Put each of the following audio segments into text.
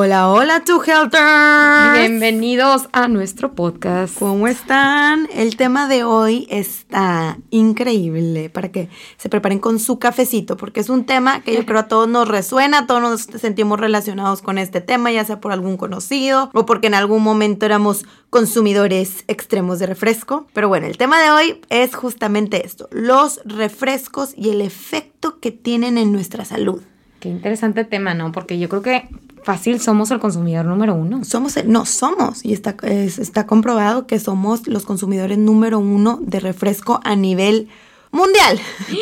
Hola, hola, Two Helters. Bienvenidos a nuestro podcast. ¿Cómo están? El tema de hoy está increíble para que se preparen con su cafecito, porque es un tema que yo creo a todos nos resuena, todos nos sentimos relacionados con este tema, ya sea por algún conocido o porque en algún momento éramos consumidores extremos de refresco. Pero bueno, el tema de hoy es justamente esto, los refrescos y el efecto que tienen en nuestra salud. Qué interesante tema, ¿no? Porque yo creo que fácil somos el consumidor número uno. Somos, el, no, somos, y está, está comprobado que somos los consumidores número uno de refresco a nivel mundial.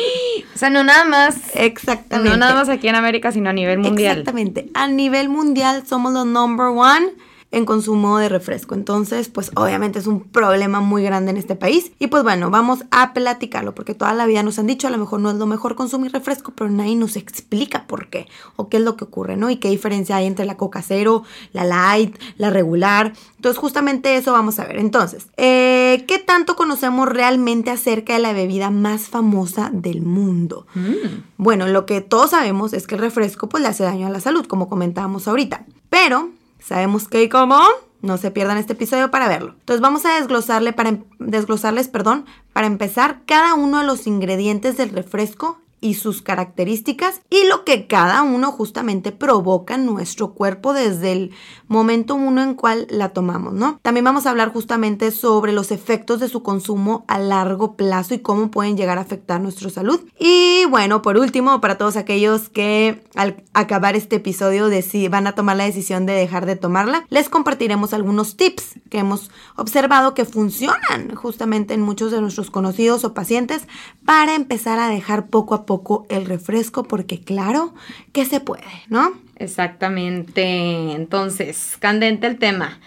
O sea, no nada más. Exactamente. No nada más aquí en América, sino a nivel mundial. Exactamente. A nivel mundial somos los number one en consumo de refresco. Entonces, pues obviamente es un problema muy grande en este país. Y pues bueno, vamos a platicarlo porque toda la vida nos han dicho a lo mejor no es lo mejor consumir refresco, pero nadie nos explica por qué o qué es lo que ocurre, ¿no? Y qué diferencia hay entre la Coca Cero, la Light, la regular. Entonces, justamente eso vamos a ver. Entonces, eh, ¿qué tanto conocemos realmente acerca de la bebida más famosa del mundo? Mm. Bueno, lo que todos sabemos es que el refresco pues le hace daño a la salud, como comentábamos ahorita. Pero ¿Sabemos qué y cómo? No se pierdan este episodio para verlo. Entonces vamos a desglosarle para, desglosarles, perdón, para empezar cada uno de los ingredientes del refresco y sus características y lo que cada uno justamente provoca en nuestro cuerpo desde el momento uno en cual la tomamos, ¿no? También vamos a hablar justamente sobre los efectos de su consumo a largo plazo y cómo pueden llegar a afectar nuestra salud. Y bueno, por último, para todos aquellos que al acabar este episodio van a tomar la decisión de dejar de tomarla, les compartiremos algunos tips que hemos observado que funcionan justamente en muchos de nuestros conocidos o pacientes para empezar a dejar poco a poco el refresco porque claro que se puede, ¿no? Exactamente. Entonces, candente el tema.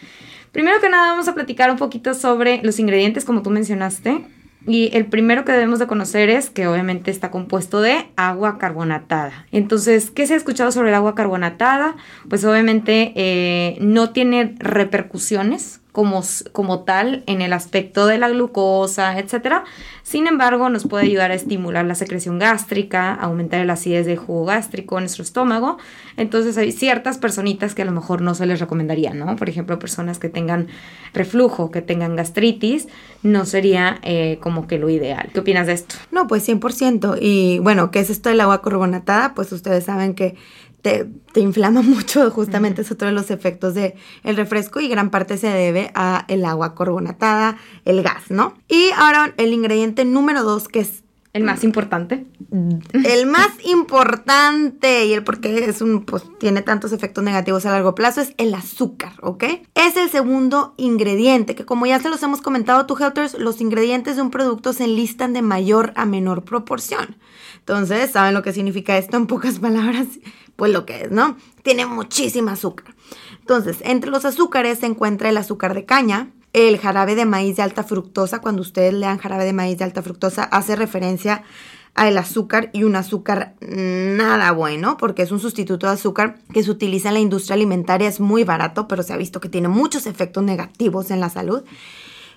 Primero que nada vamos a platicar un poquito sobre los ingredientes como tú mencionaste. Y el primero que debemos de conocer es que obviamente está compuesto de agua carbonatada. Entonces, ¿qué se ha escuchado sobre el agua carbonatada? Pues obviamente eh, no tiene repercusiones como, como tal en el aspecto de la glucosa, etc. Sin embargo, nos puede ayudar a estimular la secreción gástrica, aumentar el acidez del jugo gástrico en nuestro estómago. Entonces hay ciertas personitas que a lo mejor no se les recomendaría, ¿no? Por ejemplo, personas que tengan reflujo, que tengan gastritis, no sería eh, como que lo ideal. ¿Qué opinas de esto? No, pues 100%. Y bueno, ¿qué es esto del agua carbonatada? Pues ustedes saben que te, inflama mucho, justamente es otro de los efectos del el refresco y gran parte se debe a el agua carbonatada, el gas, ¿no? Y ahora el ingrediente número dos que es el más importante. El más importante y el por qué es un, pues, tiene tantos efectos negativos a largo plazo es el azúcar, ¿ok? Es el segundo ingrediente, que como ya se los hemos comentado, tú, Helters, los ingredientes de un producto se enlistan de mayor a menor proporción. Entonces, ¿saben lo que significa esto en pocas palabras? Pues lo que es, ¿no? Tiene muchísima azúcar. Entonces, entre los azúcares se encuentra el azúcar de caña, el jarabe de maíz de alta fructosa, cuando ustedes lean jarabe de maíz de alta fructosa, hace referencia al azúcar y un azúcar nada bueno, porque es un sustituto de azúcar que se utiliza en la industria alimentaria, es muy barato, pero se ha visto que tiene muchos efectos negativos en la salud.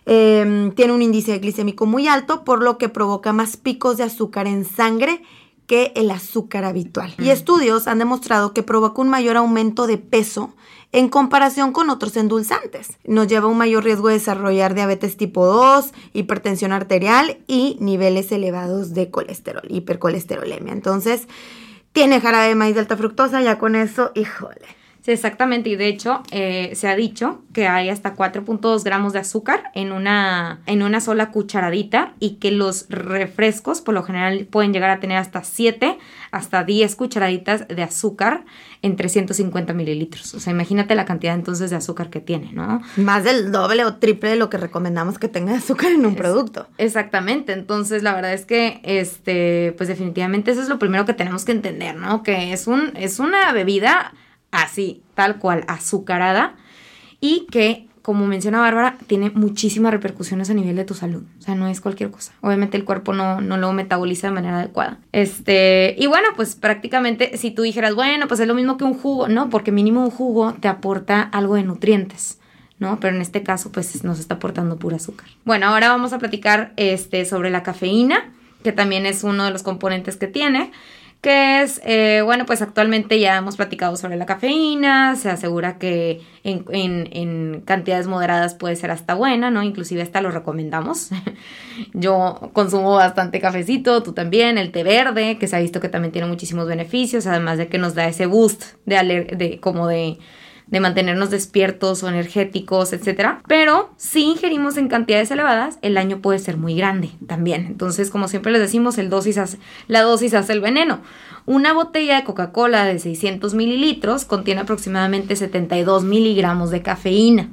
Em, tiene un índice glicémico muy alto, por lo que provoca más picos de azúcar en sangre que el azúcar habitual. Y estudios han demostrado que provoca un mayor aumento de peso en comparación con otros endulzantes. Nos lleva a un mayor riesgo de desarrollar diabetes tipo 2, hipertensión arterial y niveles elevados de colesterol, hipercolesterolemia. Entonces, tiene jarabe de maíz de alta fructosa, ya con eso, híjole. Sí, exactamente. Y de hecho, eh, se ha dicho que hay hasta 4.2 gramos de azúcar en una, en una sola cucharadita y que los refrescos por lo general pueden llegar a tener hasta 7, hasta 10 cucharaditas de azúcar en 350 mililitros. O sea, imagínate la cantidad entonces de azúcar que tiene, ¿no? Más del doble o triple de lo que recomendamos que tenga azúcar en un producto. Exactamente. Entonces, la verdad es que, este, pues definitivamente eso es lo primero que tenemos que entender, ¿no? Que es, un, es una bebida así, tal cual, azucarada y que, como menciona Bárbara, tiene muchísimas repercusiones a nivel de tu salud. O sea, no es cualquier cosa. Obviamente el cuerpo no, no lo metaboliza de manera adecuada. Este, y bueno, pues prácticamente si tú dijeras, bueno, pues es lo mismo que un jugo, no, porque mínimo un jugo te aporta algo de nutrientes. ¿no? Pero en este caso, pues nos está aportando pura azúcar. Bueno, ahora vamos a platicar este, sobre la cafeína, que también es uno de los componentes que tiene que es, eh, bueno, pues actualmente ya hemos platicado sobre la cafeína, se asegura que en, en, cantidades moderadas puede ser hasta buena, ¿no? Inclusive hasta lo recomendamos. Yo consumo bastante cafecito, tú también, el té verde, que se ha visto que también tiene muchísimos beneficios, además de que nos da ese boost de, de como de de mantenernos despiertos o energéticos, etc. Pero si ingerimos en cantidades elevadas, el daño puede ser muy grande también. Entonces, como siempre les decimos, la dosis hace el veneno. Una botella de Coca-Cola de 600 mililitros contiene aproximadamente 72 miligramos de cafeína.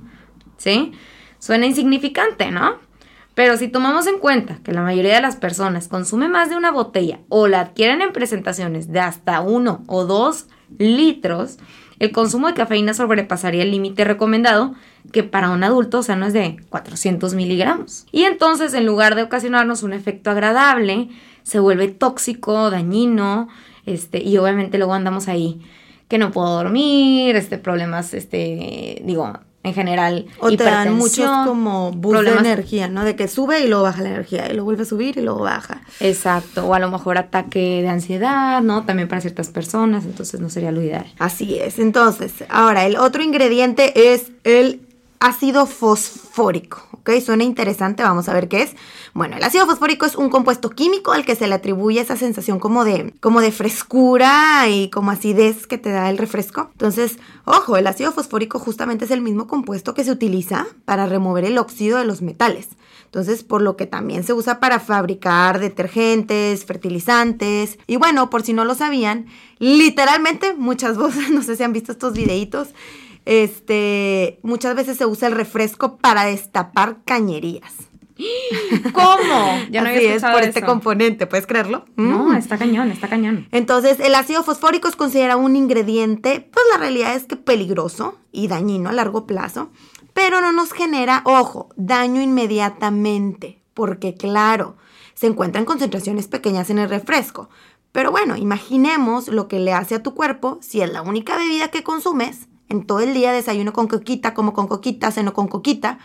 ¿Sí? Suena insignificante, ¿no? Pero si tomamos en cuenta que la mayoría de las personas consume más de una botella o la adquieren en presentaciones de hasta uno o dos litros, el consumo de cafeína sobrepasaría el límite recomendado, que para un adulto no es de 400 miligramos. Y entonces, en lugar de ocasionarnos un efecto agradable, se vuelve tóxico, dañino, este, y obviamente luego andamos ahí que no puedo dormir, este, problemas, este, digo, en general. O te dan muchos como boost de energía, ¿no? De que sube y luego baja la energía, y lo vuelve a subir y luego baja. Exacto, o a lo mejor ataque de ansiedad, ¿no? También para ciertas personas, entonces no sería lo ideal. Así es, entonces, ahora el otro ingrediente es el ácido fosfórico, ¿ok? Suena interesante, vamos a ver qué es. Bueno, el ácido fosfórico es un compuesto químico al que se le atribuye esa sensación como de, como de frescura y como acidez que te da el refresco. Entonces, ojo, el ácido fosfórico justamente es el mismo compuesto que se utiliza para remover el óxido de los metales. Entonces, por lo que también se usa para fabricar detergentes, fertilizantes. Y bueno, por si no lo sabían, literalmente muchas voces, no sé si han visto estos videitos, este, muchas veces se usa el refresco para destapar cañerías. ¿Cómo? Ya no Así es por este componente, ¿puedes creerlo? No, mm. está cañón, está cañón. Entonces, el ácido fosfórico es considerado un ingrediente, pues la realidad es que peligroso y dañino a largo plazo, pero no nos genera, ojo, daño inmediatamente, porque claro, se encuentra en concentraciones pequeñas en el refresco. Pero bueno, imaginemos lo que le hace a tu cuerpo si es la única bebida que consumes en todo el día desayuno con coquita, como con coquita, ceno con coquita,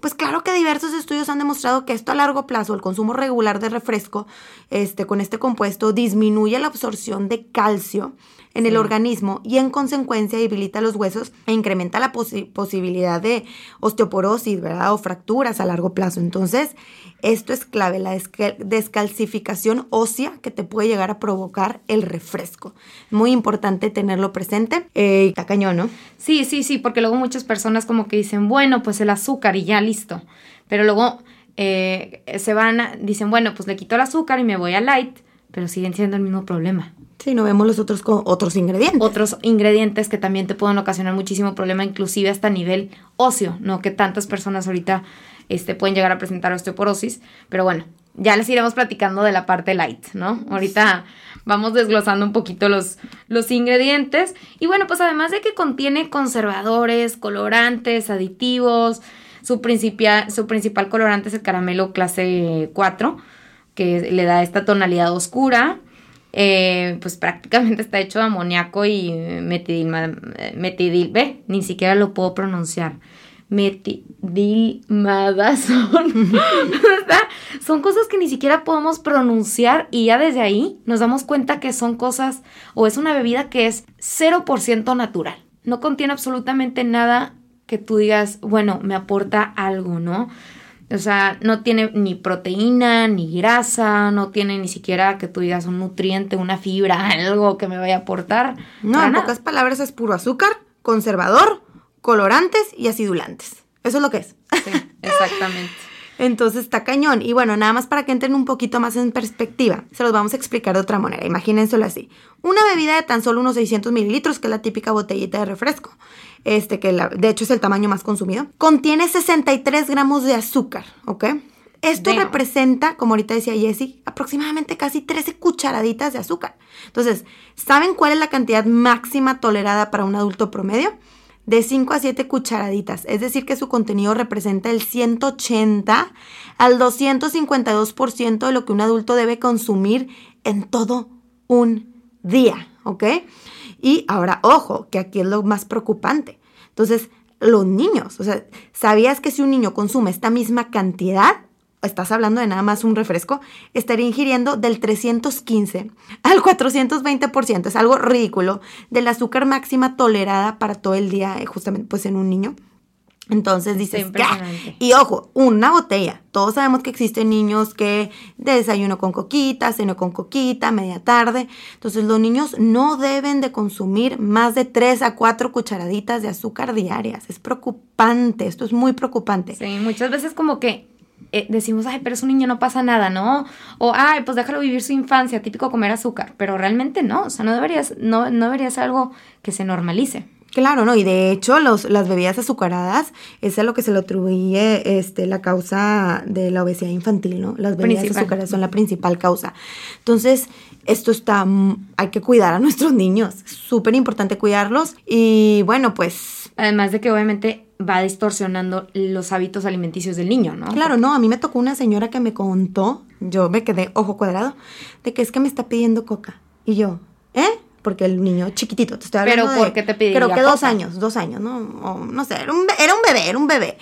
pues claro que diversos estudios han demostrado que esto a largo plazo, el consumo regular de refresco este, con este compuesto, disminuye la absorción de calcio en el organismo y en consecuencia debilita los huesos e incrementa la posibilidad de osteoporosis, ¿verdad? O fracturas a largo plazo. Entonces, esto es clave, la descalcificación ósea que te puede llegar a provocar el refresco. Muy importante tenerlo presente. Eh, está cañón, ¿no? Sí, sí, sí, porque luego muchas personas como que dicen, bueno, pues el azúcar y ya listo. Pero luego eh, se van, a, dicen, bueno, pues le quito el azúcar y me voy a light, pero siguen siendo el mismo problema. Sí, no vemos los otros otros ingredientes. Otros ingredientes que también te pueden ocasionar muchísimo problema, inclusive hasta nivel óseo, ¿no? Que tantas personas ahorita este, pueden llegar a presentar osteoporosis. Pero bueno, ya les iremos platicando de la parte light, ¿no? Ahorita vamos desglosando un poquito los, los ingredientes. Y bueno, pues además de que contiene conservadores, colorantes, aditivos, su, su principal colorante es el caramelo clase 4, que le da esta tonalidad oscura. Eh, pues prácticamente está hecho de amoníaco y metidil, metidil, ve, ni siquiera lo puedo pronunciar metidilmadazón. son cosas que ni siquiera podemos pronunciar y ya desde ahí nos damos cuenta que son cosas o es una bebida que es 0% natural. No contiene absolutamente nada que tú digas, bueno, me aporta algo, ¿no? O sea, no tiene ni proteína, ni grasa, no tiene ni siquiera que tú digas un nutriente, una fibra, algo que me vaya a aportar. No, en pocas palabras es puro azúcar conservador, colorantes y acidulantes. Eso es lo que es. Sí, exactamente. Entonces está cañón. Y bueno, nada más para que entren un poquito más en perspectiva, se los vamos a explicar de otra manera. Imagínenselo así. Una bebida de tan solo unos 600 mililitros, que es la típica botellita de refresco, este que la- de hecho es el tamaño más consumido, contiene 63 gramos de azúcar, ¿ok? Esto Damn. representa, como ahorita decía Jessie, aproximadamente casi 13 cucharaditas de azúcar. Entonces, ¿saben cuál es la cantidad máxima tolerada para un adulto promedio? De 5 a 7 cucharaditas. Es decir, que su contenido representa el 180 al 252% de lo que un adulto debe consumir en todo un día, ¿ok? Y ahora, ojo, que aquí es lo más preocupante. Entonces, los niños, o sea, ¿sabías que si un niño consume esta misma cantidad, estás hablando de nada más un refresco, estaría ingiriendo del 315 al 420%, es algo ridículo, del azúcar máxima tolerada para todo el día, eh, justamente pues en un niño. Entonces dices. Y ojo, una botella. Todos sabemos que existen niños que de desayuno con coquita, ceno con coquita, media tarde. Entonces los niños no deben de consumir más de 3 a 4 cucharaditas de azúcar diarias. Es preocupante, esto es muy preocupante. Sí, muchas veces como que eh, decimos, ay, pero es un niño, no pasa nada, ¿no? O, ay, pues déjalo vivir su infancia, típico comer azúcar. Pero realmente no, o sea, no deberías, no, no debería ser algo que se normalice. Claro, ¿no? Y de hecho, los, las bebidas azucaradas es a lo que se le atribuye este, la causa de la obesidad infantil, ¿no? Las bebidas Principal. azucaradas son la principal causa. Entonces, esto está, mm, hay que cuidar a nuestros niños. Súper importante cuidarlos. Y bueno, pues, Además de que obviamente va distorsionando los hábitos alimenticios del niño, ¿no? claro, no, a mí me tocó una señora que me contó, yo me quedé ojo cuadrado, de que es que me está pidiendo coca. Y yo, ¿eh? Porque el niño chiquitito, te estoy Pero, hablando ¿por de- qué te pediría Creo que dos años, dos años, ¿no? O no sé, era un, era un bebé, era un bebé.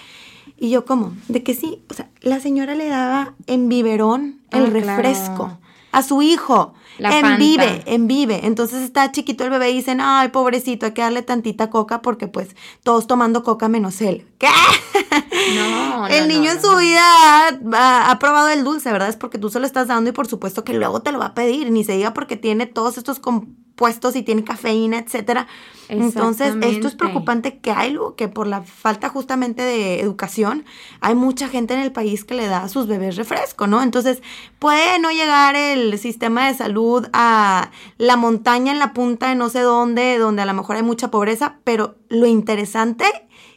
Y yo, ¿cómo? De que sí, o sea, la señora le daba en biberón el Ah, claro. A su hijo. La en Fanta. vive, en vive. Entonces está chiquito el bebé y dicen, ay, pobrecito, hay que darle tantita coca porque pues todos tomando coca menos él. ¿Qué? No, no, el niño no, en no, su vida ha, ha- ha probado el dulce, ¿verdad? Es porque tú se lo estás dando y por supuesto que luego te lo va a pedir. Ni se diga porque tiene todos estos compuestos y tiene cafeína, etcétera. Entonces, esto es preocupante que hay que por la falta justamente de educación, hay mucha gente en el país que le da a sus bebés refresco, ¿no? Entonces, puede no llegar el sistema de salud a la montaña en la punta de no sé dónde, donde a lo mejor hay mucha pobreza, pero lo interesante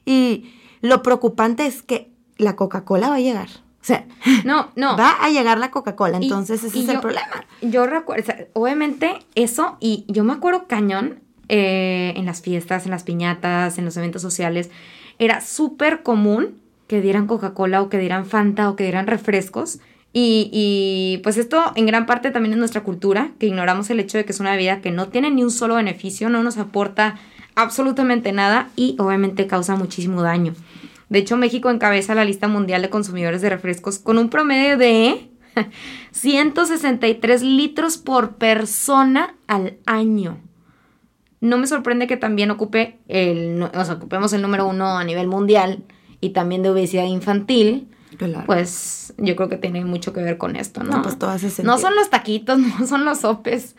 y lo preocupante es que la Coca-Cola va a llegar. Sea, No, no. va a llegar la Coca-Cola, Y- entonces ese y es el yo- problema. Yo recuerdo, o sea, obviamente eso, y yo me acuerdo cañón eh, en las fiestas, en las piñatas, en los eventos sociales, era súper común que dieran Coca-Cola o que dieran Fanta o que dieran refrescos. Y, y, pues esto en gran parte también es nuestra cultura, que ignoramos el hecho de que es una bebida que no tiene ni un solo beneficio, no nos aporta absolutamente nada y obviamente causa muchísimo daño. De hecho, México encabeza la lista mundial de consumidores de refrescos con un promedio de 163 litros por persona al año. No me sorprende que también ocupe el, o sea, ocupemos el número uno a nivel mundial y también de obesidad infantil. Claro. Pues yo creo que tiene mucho que ver con esto, ¿no? No, pues todo hace No son los taquitos, no son los sopes,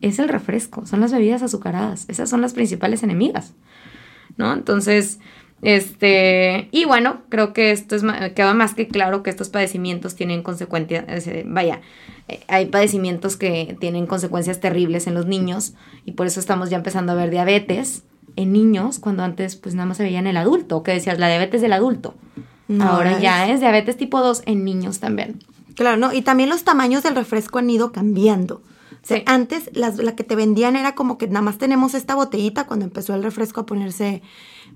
es el refresco, son las bebidas azucaradas, esas son las principales enemigas, ¿no? Entonces, este, y bueno, creo que esto es, queda más que claro que estos padecimientos tienen consecuencias, eh, vaya, eh, hay padecimientos que tienen consecuencias terribles en los niños y por eso estamos ya empezando a ver diabetes en niños cuando antes pues nada más se veía en el adulto, que decías, la diabetes del adulto. No, Ahora ya es- es diabetes tipo 2 en niños también. Claro, ¿no? Y también los tamaños del refresco han ido cambiando. Sí. antes las, la que te vendían era como que nada más tenemos esta botellita cuando empezó el refresco a ponerse,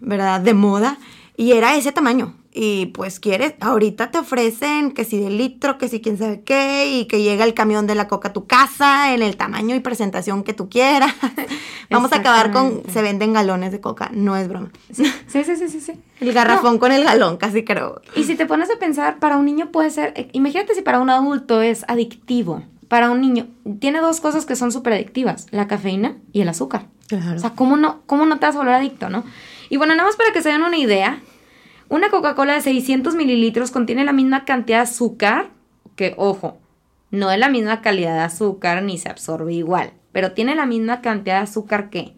¿verdad?, de moda. Y era ese tamaño. Y pues quieres, ahorita te ofrecen que si de litro, que si quién sabe qué, y que llega el camión de la coca a tu casa en el tamaño y presentación que tú quieras. Vamos a acabar con, se venden galones de coca, no es broma. Sí, sí, sí, sí, sí. sí. El garrafón con el galón, casi creo. Y si te pones a pensar, para un niño puede ser, imagínate si para un adulto es adictivo. Para un niño, tiene dos cosas que son súper adictivas, la cafeína y el azúcar. Claro. O sea, ¿cómo no, ¿cómo no te vas a volver adicto, no? Y bueno, nada más para que se den una idea, una Coca-Cola de 600 mililitros contiene la misma cantidad de azúcar, que, ojo, no es la misma calidad de azúcar ni se absorbe igual, pero tiene la misma cantidad de azúcar que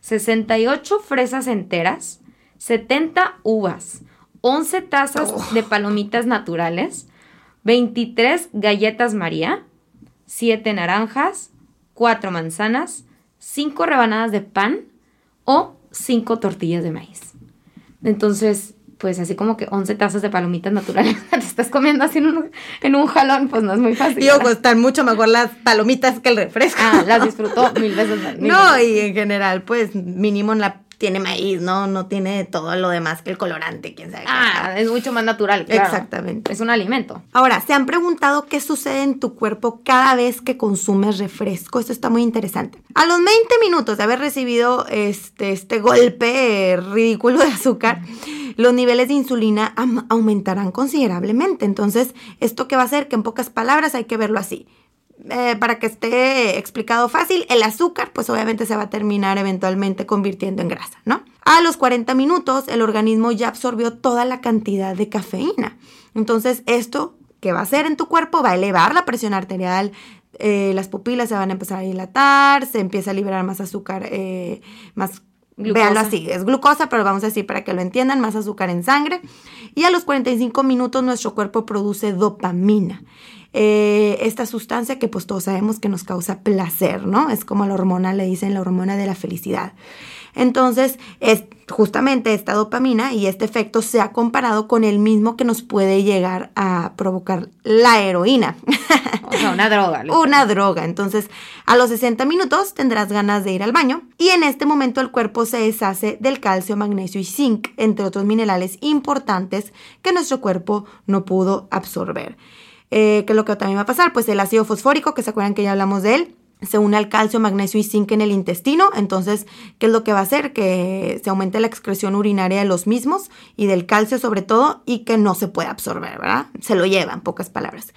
68 fresas enteras, 70 uvas, 11 tazas Oh. de palomitas naturales, 23 galletas María, 7 naranjas, 4 manzanas, 5 rebanadas de pan o 5 tortillas de maíz. Entonces, pues así como que 11 tazas de palomitas naturales te estás comiendo así en un, en un jalón, pues no es muy fácil. Y ojo, ¿verdad? están mucho mejor las palomitas que el refresco. Ah, las disfrutó mil veces más. mil No, veces. y en general, pues mínimo la tiene maíz, ¿no? No tiene todo lo demás que el colorante, quién sabe. Ah, es mucho más natural. claro. Exactamente. Es un alimento. Ahora, ¿se han preguntado qué sucede en tu cuerpo cada vez que consumes refresco? Esto está muy interesante. A los 20 minutos de haber recibido este, este golpe eh, ridículo de azúcar, los niveles de insulina aumentarán considerablemente. Entonces, ¿esto qué va a hacer? Que en pocas palabras hay que verlo así. Eh, para que esté explicado fácil, el azúcar pues obviamente se va a terminar eventualmente convirtiendo en grasa, ¿no? A los 40 minutos el organismo ya absorbió toda la cantidad de cafeína. Entonces esto que va a hacer en tu cuerpo va a elevar la presión arterial, eh, las pupilas se van a empezar a dilatar, se empieza a liberar más azúcar, eh, más... Glucosa. Véanlo así, es glucosa, pero vamos a decir para que lo entiendan, más azúcar en sangre. Y a los 45 minutos nuestro cuerpo produce dopamina. Eh, esta sustancia que pues todos sabemos que nos causa placer, ¿no? Es como la hormona, le dicen la hormona de la felicidad. Entonces, es justamente esta dopamina y este efecto se ha comparado con el mismo que nos puede llegar a provocar la heroína. O sea, una droga. Una droga. Entonces, a los 60 minutos tendrás ganas de ir al baño y en este momento el cuerpo se deshace del calcio, magnesio y zinc, entre otros minerales importantes que nuestro cuerpo no pudo absorber. Eh, ¿Qué es lo que también va a pasar? Pues el ácido fosfórico, que se acuerdan que ya hablamos de él, se une al calcio, magnesio y zinc en el intestino. Entonces, ¿qué es lo que va a hacer? Que se aumente la excreción urinaria de los mismos y del calcio sobre todo y que no se puede absorber, ¿verdad? Se lo lleva, en pocas palabras.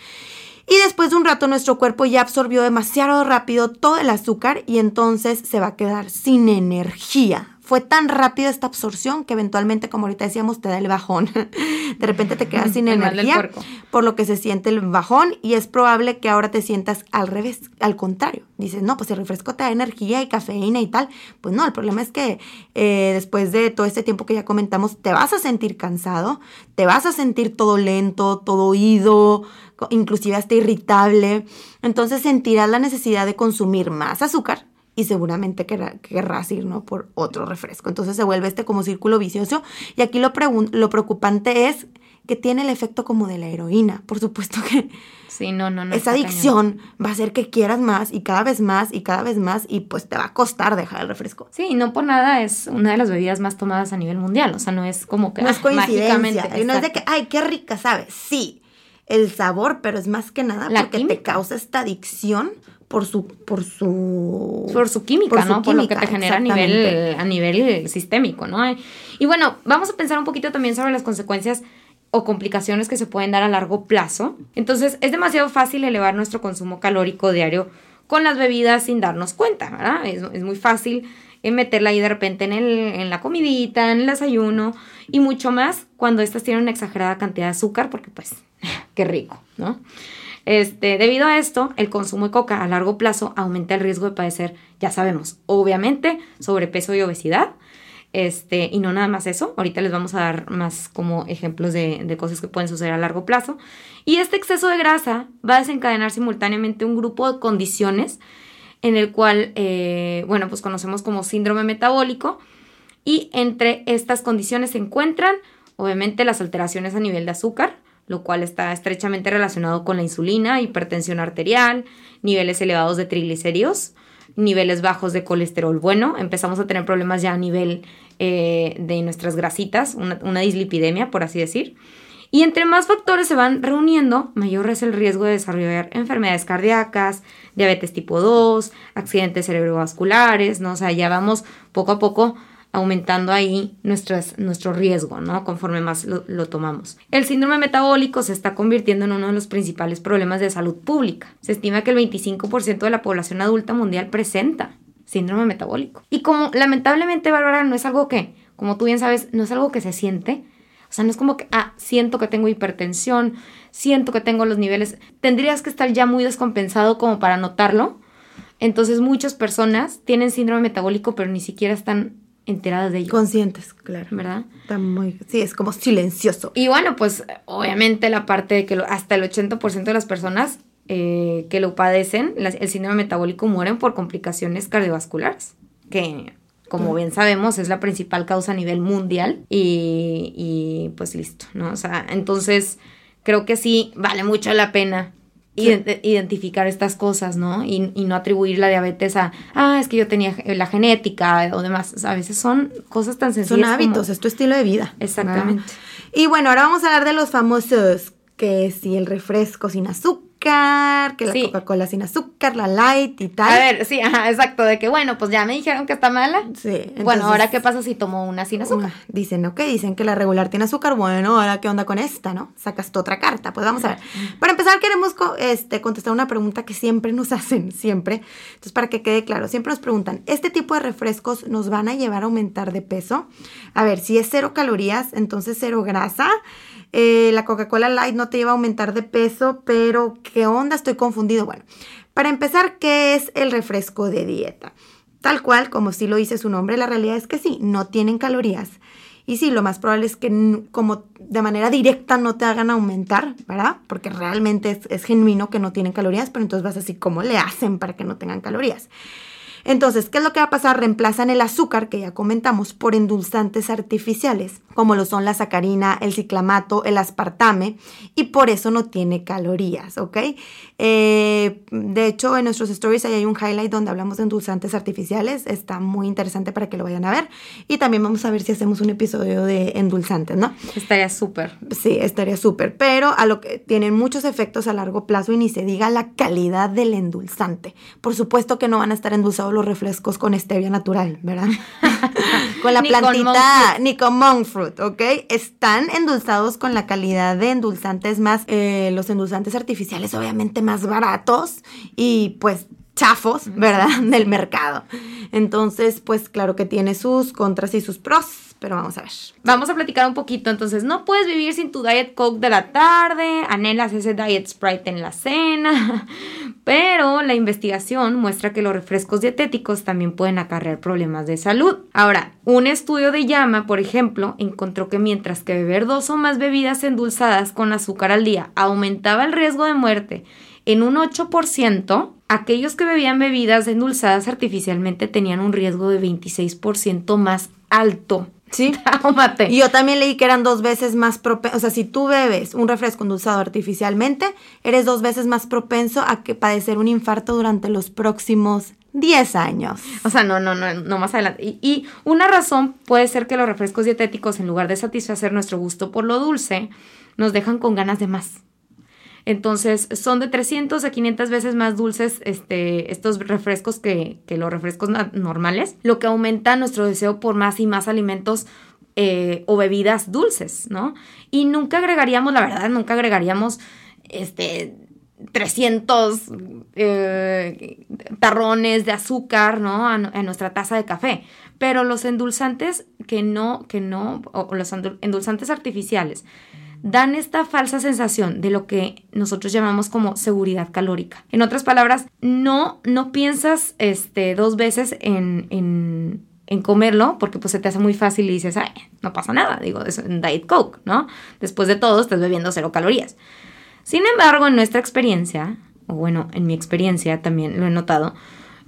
Y después de un rato nuestro cuerpo ya absorbió demasiado rápido todo el azúcar y entonces se va a quedar sin energía. Fue tan rápida esta absorción que eventualmente, como ahorita decíamos, te da el bajón. De repente te quedas sin El energía, por lo que se siente el bajón y es probable que ahora te sientas al revés, al contrario. Dices, no, pues el refresco te da energía y cafeína y tal. Pues no, el problema es que eh, después de todo este tiempo que ya comentamos, te vas a sentir cansado, te vas a sentir todo lento, todo oído, inclusive hasta irritable. Entonces sentirás la necesidad de consumir más azúcar y seguramente querrá- querrás ir ¿no? por otro refresco. Entonces se vuelve este como círculo vicioso. Y aquí lo, lo preocupante es que tiene el efecto como de la heroína. Por supuesto que Sí, no, no, no. esa cañón. adicción va a hacer que quieras más y cada vez más y cada vez más y pues te va a costar dejar el refresco. Sí, no por nada es una de las bebidas más tomadas a nivel mundial. O sea, no es como que No es ah, coincidencia. mágicamente. Y no es de que, ay, qué rica, ¿sabes? Sí, el sabor, pero es más que nada La porque te causa esta adicción por su, por su... por su química, por su ¿no? por lo que química, te genera a nivel, a nivel sistémico, ¿no? Y bueno, vamos a pensar un poquito también sobre las consecuencias o complicaciones que se pueden dar a largo plazo. Entonces, es demasiado fácil elevar nuestro consumo calórico diario con las bebidas sin darnos cuenta, ¿verdad? Es, es muy fácil eh, meterla ahí de repente en, el, en la comidita, en el desayuno y mucho más cuando estas tienen una exagerada cantidad de azúcar porque pues, qué rico, ¿no? Este, debido a esto, el consumo de coca a largo plazo aumenta el riesgo de padecer, ya sabemos, obviamente, sobrepeso y obesidad. Este, y no nada más eso, ahorita les vamos a dar más como ejemplos de, cosas que pueden suceder a largo plazo. Y este exceso de grasa va a desencadenar simultáneamente un grupo de condiciones en el cual, eh, bueno, pues conocemos como síndrome metabólico. Y entre estas condiciones se encuentran, obviamente, las alteraciones a nivel de azúcar, lo cual está estrechamente relacionado con la insulina, hipertensión arterial, niveles elevados de triglicéridos, niveles bajos de colesterol bueno. Empezamos a tener problemas ya a nivel eh, de nuestras grasitas, una, dislipidemia, por así decir. Y entre más factores se van reuniendo, mayor es el riesgo de desarrollar enfermedades cardíacas, diabetes tipo 2, accidentes cerebrovasculares, ¿no? O sea, ya vamos poco a poco aumentando ahí nuestro riesgo, ¿no? Conforme más lo, lo, tomamos. El síndrome metabólico se está convirtiendo en uno de los principales problemas de salud pública. Se estima que el 25% de la población adulta mundial presenta síndrome metabólico. Y como lamentablemente, Bárbara, no es algo que, como tú bien sabes, no es algo que se siente. O sea, no es como que, ah, siento que tengo hipertensión, siento que tengo los niveles. Tendrías que estar ya muy descompensado como para notarlo. Entonces muchas personas tienen síndrome metabólico pero ni siquiera están enteradas de ello. Conscientes, claro. ¿Verdad? Está muy, sí, es como silencioso. Y bueno, pues obviamente la parte de que hasta el 80% de las personas eh, que lo padecen, el síndrome metabólico, mueren por complicaciones cardiovasculares, que como bien sabemos es la principal causa a nivel mundial y, y pues listo, ¿no? O sea, entonces creo que sí vale mucho la pena identificar estas cosas, ¿no? Y, no atribuir la diabetes a, ah, es que yo tenía la genética o demás. a veces son cosas tan sencillas. Son hábitos, es tu estilo de vida. Exactamente. Y bueno, ahora vamos a hablar de los famosos, que si el refresco sin azúcar que la Coca-Cola sin azúcar, la light y tal. A ver, sí, ajá, exacto, de que bueno, pues ya me dijeron que está mala. Sí. bueno, ahora qué pasa si tomo una sin azúcar. dicen, ok, dicen que la regular tiene azúcar, bueno, ahora qué onda con esta, ¿no? Sacas tu otra carta, pues vamos a ver. Para empezar, queremos este, contestar una pregunta que siempre nos hacen, siempre. Entonces, para que quede claro, siempre nos preguntan, ¿este tipo de refrescos nos van a llevar a aumentar de peso? A ver, si es cero calorías, entonces cero grasa. Eh, la Coca-Cola Light no te lleva a aumentar de peso, pero ¿qué onda? Estoy confundido. Bueno, para empezar, ¿qué es el refresco de dieta? Tal cual, como sí lo dice su nombre, la realidad es que sí, no tienen calorías. Y sí, lo más probable es que como de manera directa no te hagan aumentar, ¿verdad? Porque realmente es, es genuino que no tienen calorías, pero entonces vas así, ¿cómo le hacen para que no tengan calorías? Entonces, ¿qué es lo que va a pasar? Reemplazan el azúcar, que ya comentamos, por endulzantes artificiales, como lo son la sacarina, el ciclamato, el aspartame, y por eso no tiene calorías, ¿ok? Eh, de hecho, en nuestros stories ahí hay un highlight donde hablamos de endulzantes artificiales, está muy interesante para que lo vayan a ver, y también vamos a ver si hacemos un episodio de endulzantes, ¿no? Estaría súper. Sí, estaría súper, pero a lo que tienen muchos efectos a largo plazo y ni se diga la calidad del endulzante. Por supuesto que no van a estar endulzados los refrescos con stevia natural, ¿verdad? con la plantita, ni con monk fruit, ¿ok? Están endulzados con la calidad de endulzantes más, eh, los endulzantes artificiales obviamente más baratos y pues chafos, ¿verdad? Del mercado. Entonces, pues claro que tiene sus contras y sus pros pero vamos a ver. Vamos a platicar un poquito. Entonces, no puedes vivir sin tu Diet Coke de la tarde, anhelas ese Diet Sprite en la cena, pero la investigación muestra que los refrescos dietéticos también pueden acarrear problemas de salud. Ahora, un estudio de llama, por ejemplo, encontró que mientras que beber dos o más bebidas endulzadas con azúcar al día aumentaba el riesgo de muerte en un 8%, aquellos que bebían bebidas endulzadas artificialmente tenían un riesgo de 26% más alto Sí. Y yo también leí que eran dos veces más propenso, o sea, si tú bebes un refresco endulzado artificialmente, eres dos veces más propenso a que padecer un infarto durante los próximos 10 años. O sea, no, no, no, no más adelante. Y, y, una razón puede ser que los refrescos dietéticos, en lugar de satisfacer nuestro gusto por lo dulce, nos dejan con ganas de más. Entonces, son de 300 a 500 veces más dulces este, estos refrescos que, los refrescos normales, lo que aumenta nuestro deseo por más y más alimentos eh, o bebidas dulces, ¿no? Y nunca agregaríamos, la verdad, nunca agregaríamos este 300 eh, tarrones de azúcar, ¿no? A, nuestra taza de café. Pero los endulzantes que no, que no, o los endulzantes artificiales dan esta falsa sensación de lo que nosotros llamamos como seguridad calórica. En otras palabras, no, no piensas este, dos veces en, en, comerlo porque pues se te hace muy fácil y dices, ay, no pasa nada, digo, es un Diet Coke, ¿no? Después de todo, estás bebiendo cero calorías. Sin embargo, en nuestra experiencia, o bueno, en mi experiencia también lo he notado,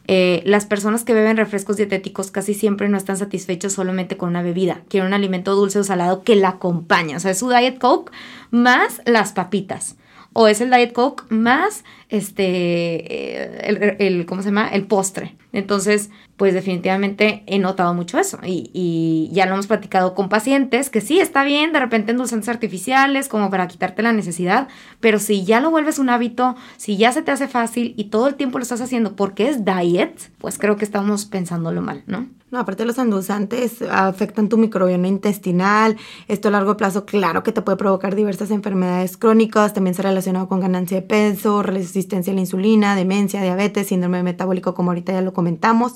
eh, las personas que beben refrescos dietéticos casi siempre no están satisfechos solamente con una bebida. Quieren un alimento dulce o salado que la acompañe. O sea, es su Diet Coke más las papitas. O es el Diet Coke más este, eh, el, ¿cómo se llama? El postre. Entonces, pues definitivamente he notado mucho eso. Y, ya lo hemos platicado con pacientes, que sí, está bien, de repente endulzantes artificiales, como para quitarte la necesidad, pero si ya lo vuelves un hábito, si ya se te hace fácil y todo el tiempo lo estás haciendo porque es diet, pues creo que estamos pensándolo mal, ¿no? No, aparte los endulzantes afectan tu microbioma intestinal. Esto a largo plazo, claro que te puede provocar diversas enfermedades crónicas. También se relacionado con ganancia de peso, resistencia a la insulina, demencia, diabetes, síndrome metabólico, como ahorita ya lo comentamos.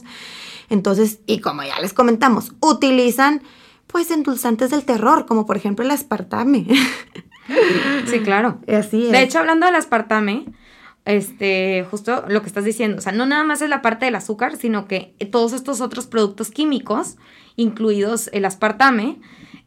Entonces, y como ya les comentamos, utilizan pues endulzantes del terror, como por ejemplo el aspartame. Sí, claro. Así. De hecho, hablando del aspartame, este, justo lo que estás diciendo. O sea, no nada más es la parte del azúcar, sino que todos estos otros productos químicos, incluidos el aspartame,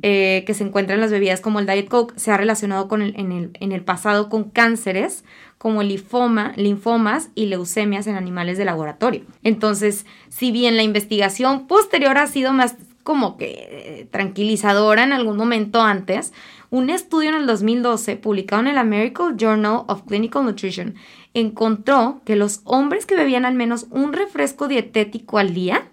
eh, que se encuentran en las bebidas como el Diet Coke, se ha relacionado con en, el, pasado con cánceres como linfoma, linfomas y leucemias en animales de laboratorio. Entonces, si bien la investigación posterior ha sido más como que eh, tranquilizadora en algún momento antes, un estudio en el 2012 publicado en el American Journal of Clinical Nutrition encontró que los hombres que bebían al menos un refresco dietético al día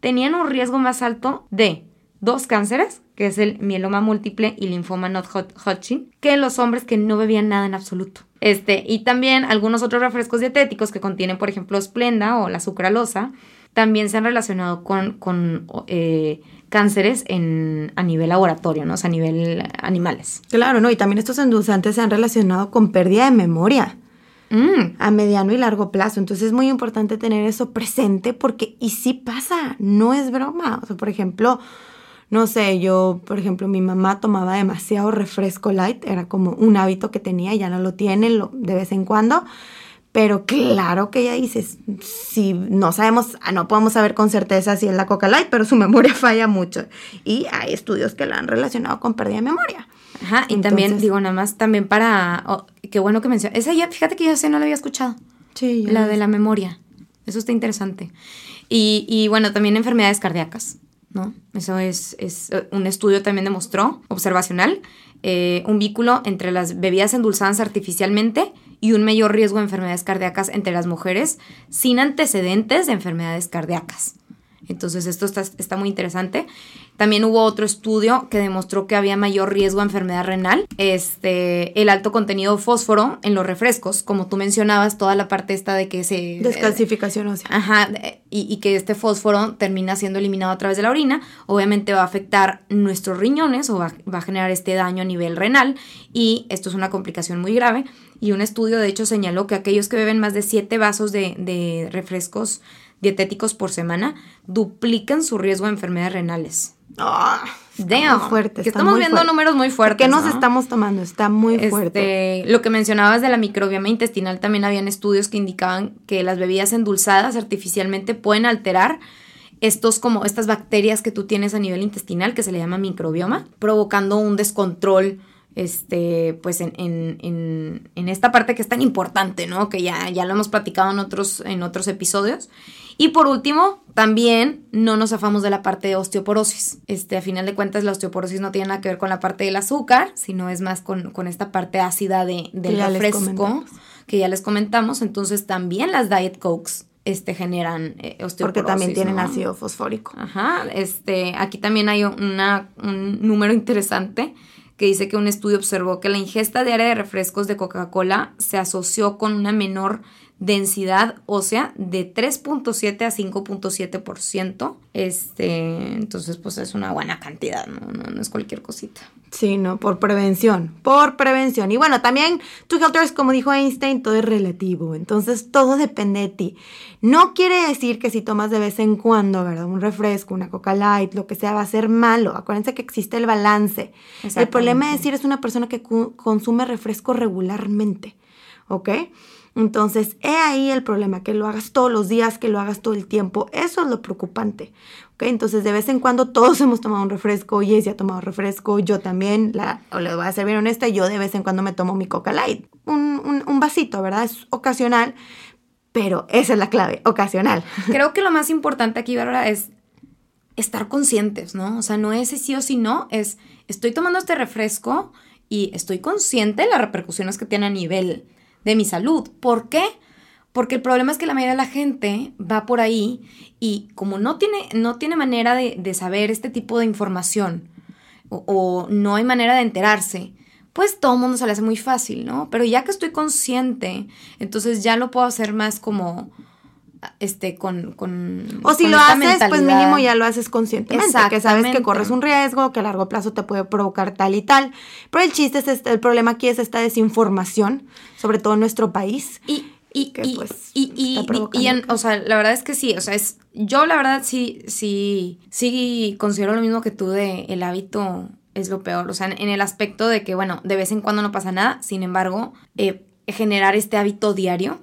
tenían un riesgo más alto de dos cánceres, que es el mieloma múltiple y linfoma not Hodgkin, que los hombres que no bebían nada en absoluto. Este, y también algunos otros refrescos dietéticos que contienen, por ejemplo, Splenda o la sucralosa, también se han relacionado con, con eh, cánceres en, a nivel laboratorio, ¿no? O sea, a nivel animales. Claro, ¿no? Y también estos endulzantes se han relacionado con pérdida de memoria. Mm. a mediano y largo plazo. Entonces es muy importante tener eso presente porque, y sí pasa, no es broma. O sea, por ejemplo, no sé, yo, por ejemplo, mi mamá tomaba demasiado refresco light, era como un hábito que tenía, ya no lo tiene lo, de vez en cuando. Pero claro que ella dice, si no sabemos, ah, no podemos saber con certeza si es la Coca Light, pero su memoria falla mucho. Y hay estudios que la han relacionado con pérdida de memoria. Ajá, y también, digo, nada más, también para, oh, qué bueno que mencionas, esa ya, fíjate que yo sé, no la había escuchado. Sí. La de la memoria. Eso está interesante. Y, y bueno, también enfermedades cardíacas, ¿no? Eso es, es eh, un estudio también demostró, observacional, eh, un vínculo entre las bebidas endulzadas artificialmente y un mayor riesgo de enfermedades cardíacas entre las mujeres sin antecedentes de enfermedades cardíacas. Entonces esto está, está, muy interesante. También hubo otro estudio que demostró que había mayor riesgo de enfermedad renal. Este, el alto contenido de fósforo en los refrescos, como tú mencionabas, toda la parte esta de que se... Descalcificación ósea. Ajá, y, y, que este fósforo termina siendo eliminado a través de la orina, obviamente va a afectar nuestros riñones o va, va a generar este daño a nivel renal y esto es una complicación muy grave. Y un estudio de hecho señaló que aquellos que beben más de 7 vasos de, de refrescos dietéticos por semana duplican su riesgo de enfermedades renales. Ah, Damn. fuerte. Que estamos viendo números muy fuertes. ¿Qué nos estamos tomando? Está muy este, fuerte. Lo que mencionabas de la microbioma intestinal, también habían estudios que indicaban que las bebidas endulzadas artificialmente pueden alterar estos como estas bacterias que tú tienes a nivel intestinal, que se le llama microbioma, provocando un descontrol este, pues en, en, en, esta parte que es tan importante, ¿no? Que ya, ya lo hemos platicado en otros, en otros episodios. Y por último, también no nos afamos de la parte de osteoporosis. Este, a final de cuentas, la osteoporosis no tiene nada que ver con la parte del azúcar, sino es más con, esta parte ácida de, del refresco que ya les comentamos. Entonces, también las Diet Cokes este, generan osteoporosis. Eh, Porque también tienen ácido fosfórico. Ajá, este, aquí también hay una, un número interesante que dice que un estudio observó que la ingesta diaria de refrescos de Coca-Cola se asoció con una menor densidad ósea de 3.7 a 5.7%. Este, entonces, pues es una buena cantidad, ¿no? ¿no? es cualquier cosita. Sí, no, por prevención, por prevención. Y bueno, también tu Helters, como dijo Einstein, todo es relativo, entonces todo depende de ti. No quiere decir que si tomas de vez en cuando, ¿verdad? Un refresco, una Coca Light, lo que sea, va a ser malo. Acuérdense que existe el balance. El problema es decir es una persona que consume refresco regularmente, ¿ok? Entonces, he ahí el problema, que lo hagas todos los días, que lo hagas todo el tiempo. Eso es lo preocupante. ¿ok? Entonces, de vez en cuando todos hemos tomado un refresco, Jessy ha tomado refresco, yo también, la, o voy a ser bien honesta, yo de vez en cuando me tomo mi Coca Light. Un, un vasito, ¿verdad? Es ocasional, pero esa es la clave, ocasional. Creo que lo más importante aquí, Bárbara, es estar conscientes, ¿no? O sea, no es sí o sí no, es estoy tomando este refresco y estoy consciente de las repercusiones que tiene a nivel de mi salud. ¿Por qué? Porque el problema es que la mayoría de la gente va por ahí y como no tiene, no tiene manera de, saber este tipo de información o, no hay manera de enterarse, pues todo el mundo se le hace muy fácil, ¿no? Pero ya que estoy consciente, entonces ya lo puedo hacer más como este con, con o si lo haces pues mínimo ya lo haces conscientemente que sabes que corres un riesgo que a largo plazo te puede provocar tal y tal. Pero el chiste es este, el problema aquí es esta desinformación sobre todo en nuestro país y y, y, pues, y, o sea, la verdad es que sí, o sea, es, yo la verdad sí, sí, sí considero lo mismo que tú de el hábito es lo peor, o sea, en el aspecto de que, bueno, de vez en cuando no pasa nada, sin embargo, eh, generar este hábito diario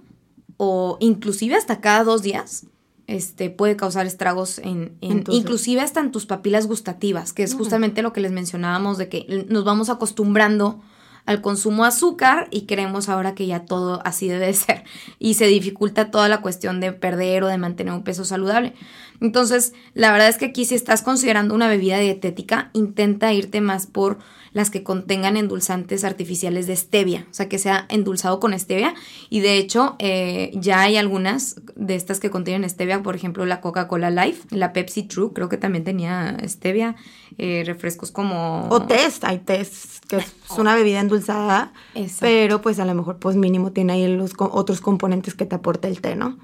o inclusive hasta cada dos días, este, puede causar estragos en, inclusive hasta en tus papilas gustativas, que es justamente lo que les mencionábamos de que nos vamos acostumbrando al consumo de azúcar y creemos ahora que ya todo así debe ser y se dificulta toda la cuestión de perder o de mantener un peso saludable. Entonces, la verdad es que aquí si estás considerando una bebida dietética, intenta irte más por las que contengan endulzantes artificiales de stevia, o sea, que sea endulzado con stevia. Y de hecho, eh, ya hay algunas de estas que contienen stevia, por ejemplo, la Coca-Cola Life, la Pepsi True, creo que también tenía stevia, eh, refrescos como... O test, hay test, que es una bebida endulzada, pero pues a lo mejor pues mínimo tiene ahí los otros componentes que te aporta el té, ¿no?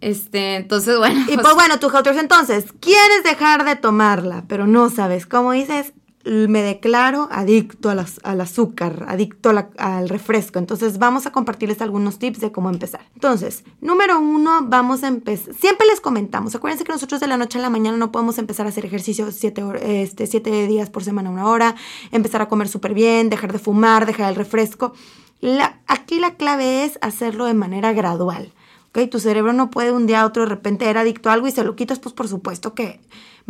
Este, entonces, bueno. Y pues, pues bueno, tú, Helters, entonces, quieres dejar de tomarla, pero no sabes cómo dices, me declaro adicto al azúcar, adicto al refresco. Entonces vamos a compartirles algunos tips de cómo empezar. Entonces, número uno, vamos a empezar. Siempre les comentamos, acuérdense que nosotros de la noche a la mañana no podemos empezar a hacer ejercicio siete, este, siete días por semana, una hora, empezar a comer súper bien, dejar de fumar, dejar el refresco. aquí la clave es hacerlo de manera gradual. ¿okay? Tu cerebro no puede un día a otro de repente era adicto a algo y se lo quitas, pues por supuesto que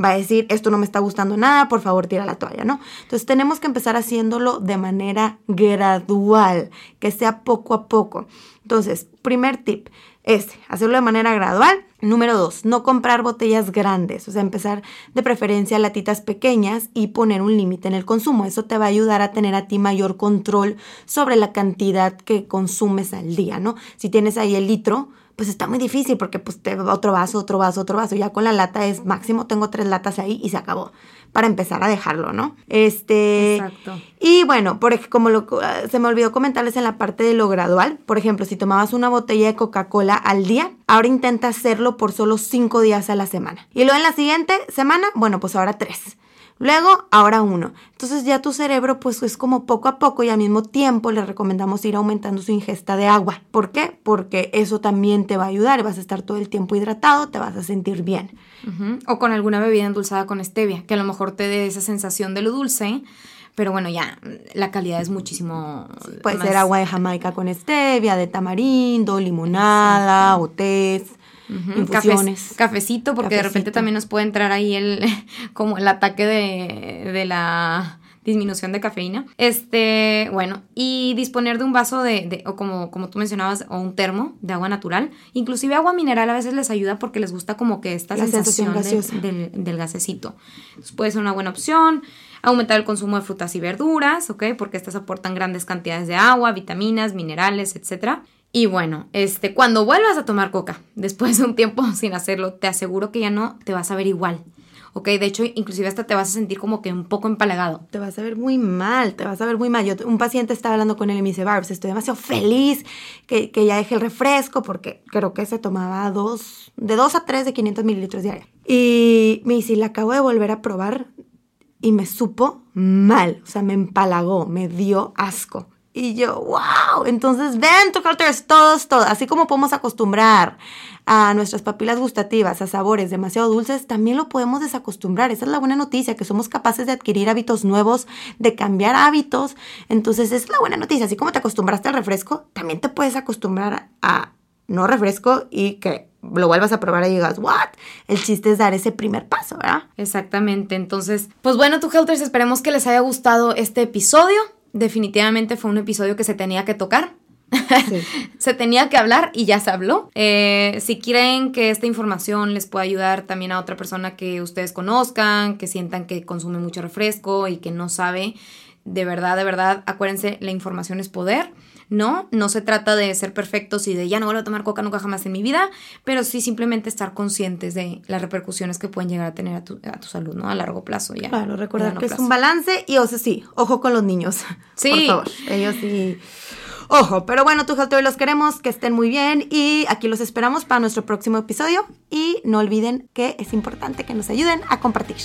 va a decir, esto no me está gustando nada, por favor tira la toalla, ¿no? Entonces tenemos que empezar haciéndolo de manera gradual, que sea poco a poco. Entonces, primer tip, es hacerlo de manera gradual. Número dos, no comprar botellas grandes, o sea, empezar de preferencia latitas pequeñas y poner un límite en el consumo. Eso te va a ayudar a tener a ti mayor control sobre la cantidad que consumes al día, ¿no? Si tienes ahí el litro, pues está muy difícil porque pues te otro vaso, otro vaso, otro vaso. Ya con la lata es máximo, tengo tres latas ahí y se acabó. Para empezar a dejarlo, ¿no? Este. Exacto. Y bueno, por como lo, se me olvidó comentarles en la parte de lo gradual. Por ejemplo, si tomabas una botella de Coca-Cola al día, ahora intenta hacerlo por solo cinco días a la semana. Y luego en la siguiente semana, bueno, pues ahora tres. Luego, ahora uno. Entonces ya tu cerebro pues es como poco a poco y al mismo tiempo le recomendamos ir aumentando su ingesta de agua. ¿Por qué? Porque eso también te va a ayudar, vas a estar todo el tiempo hidratado, te vas a sentir bien. O con alguna bebida endulzada con stevia, que a lo mejor te dé esa sensación de lo dulce. Pero bueno, ya la calidad es muchísimo. Puede ser agua de Jamaica con stevia, de tamarindo, limonada o té cafecito, porque de repente también nos puede entrar ahí el como el ataque de, la disminución de cafeína. Este, bueno, y disponer de un vaso de, o como, como tú mencionabas, o un termo de agua natural. Inclusive agua mineral a veces les ayuda porque les gusta como que esta sensación, del, del, gasecito. Entonces puede ser una buena opción. Aumentar el consumo de frutas y verduras, ¿ok? Porque estas aportan grandes cantidades de agua, vitaminas, minerales, etcétera. Y bueno, este, cuando vuelvas a tomar coca, después de un tiempo sin hacerlo, te aseguro que ya no te vas a ver igual. ¿ok? De hecho, inclusive hasta te vas a sentir como que un poco empalagado. Te vas a ver muy mal, te vas a ver muy mal. Yo, un paciente estaba hablando con él y me dice, Barbs, estoy demasiado feliz que, que ya dejé el refresco porque creo que se tomaba dos, de dos a tres de 500 mililitros diarios. Y me dice, la acabo de volver a probar y me supo mal, o sea, me empalagó, me dio asco. Y yo, wow, entonces ven, tu es todos, todos, así como podemos acostumbrar a nuestras papilas gustativas a sabores demasiado dulces, también lo podemos desacostumbrar. Esa es la buena noticia, que somos capaces de adquirir hábitos nuevos, de cambiar hábitos. Entonces, es la buena noticia. Así como te acostumbraste al refresco, también te puedes acostumbrar a no refresco y que lo vuelvas a probar y digas, ¿what? El chiste es dar ese primer paso, ¿verdad? Exactamente. Entonces, pues bueno, tu Helters, esperemos que les haya gustado este episodio definitivamente fue un episodio que se tenía que tocar. se tenía que hablar y ya se habló. Eh, si creen que esta información les puede ayudar también a otra persona que ustedes conozcan, que sientan que consume mucho refresco y que no sabe, de verdad, de verdad, acuérdense, la información es poder. No, no se trata de ser perfectos y de ya no vuelvo a tomar coca nunca jamás en mi vida, pero sí simplemente estar conscientes de las repercusiones que pueden llegar a tener a tu, salud, ¿no? A largo plazo ya. Claro, recordar que es un balance y, o sea, sí, ojo con los niños. Sí. Por favor, ellos sí. Ojo, pero bueno, tú, y los queremos, que estén muy bien y aquí los esperamos para nuestro próximo episodio y no olviden que es importante que nos ayuden a compartir.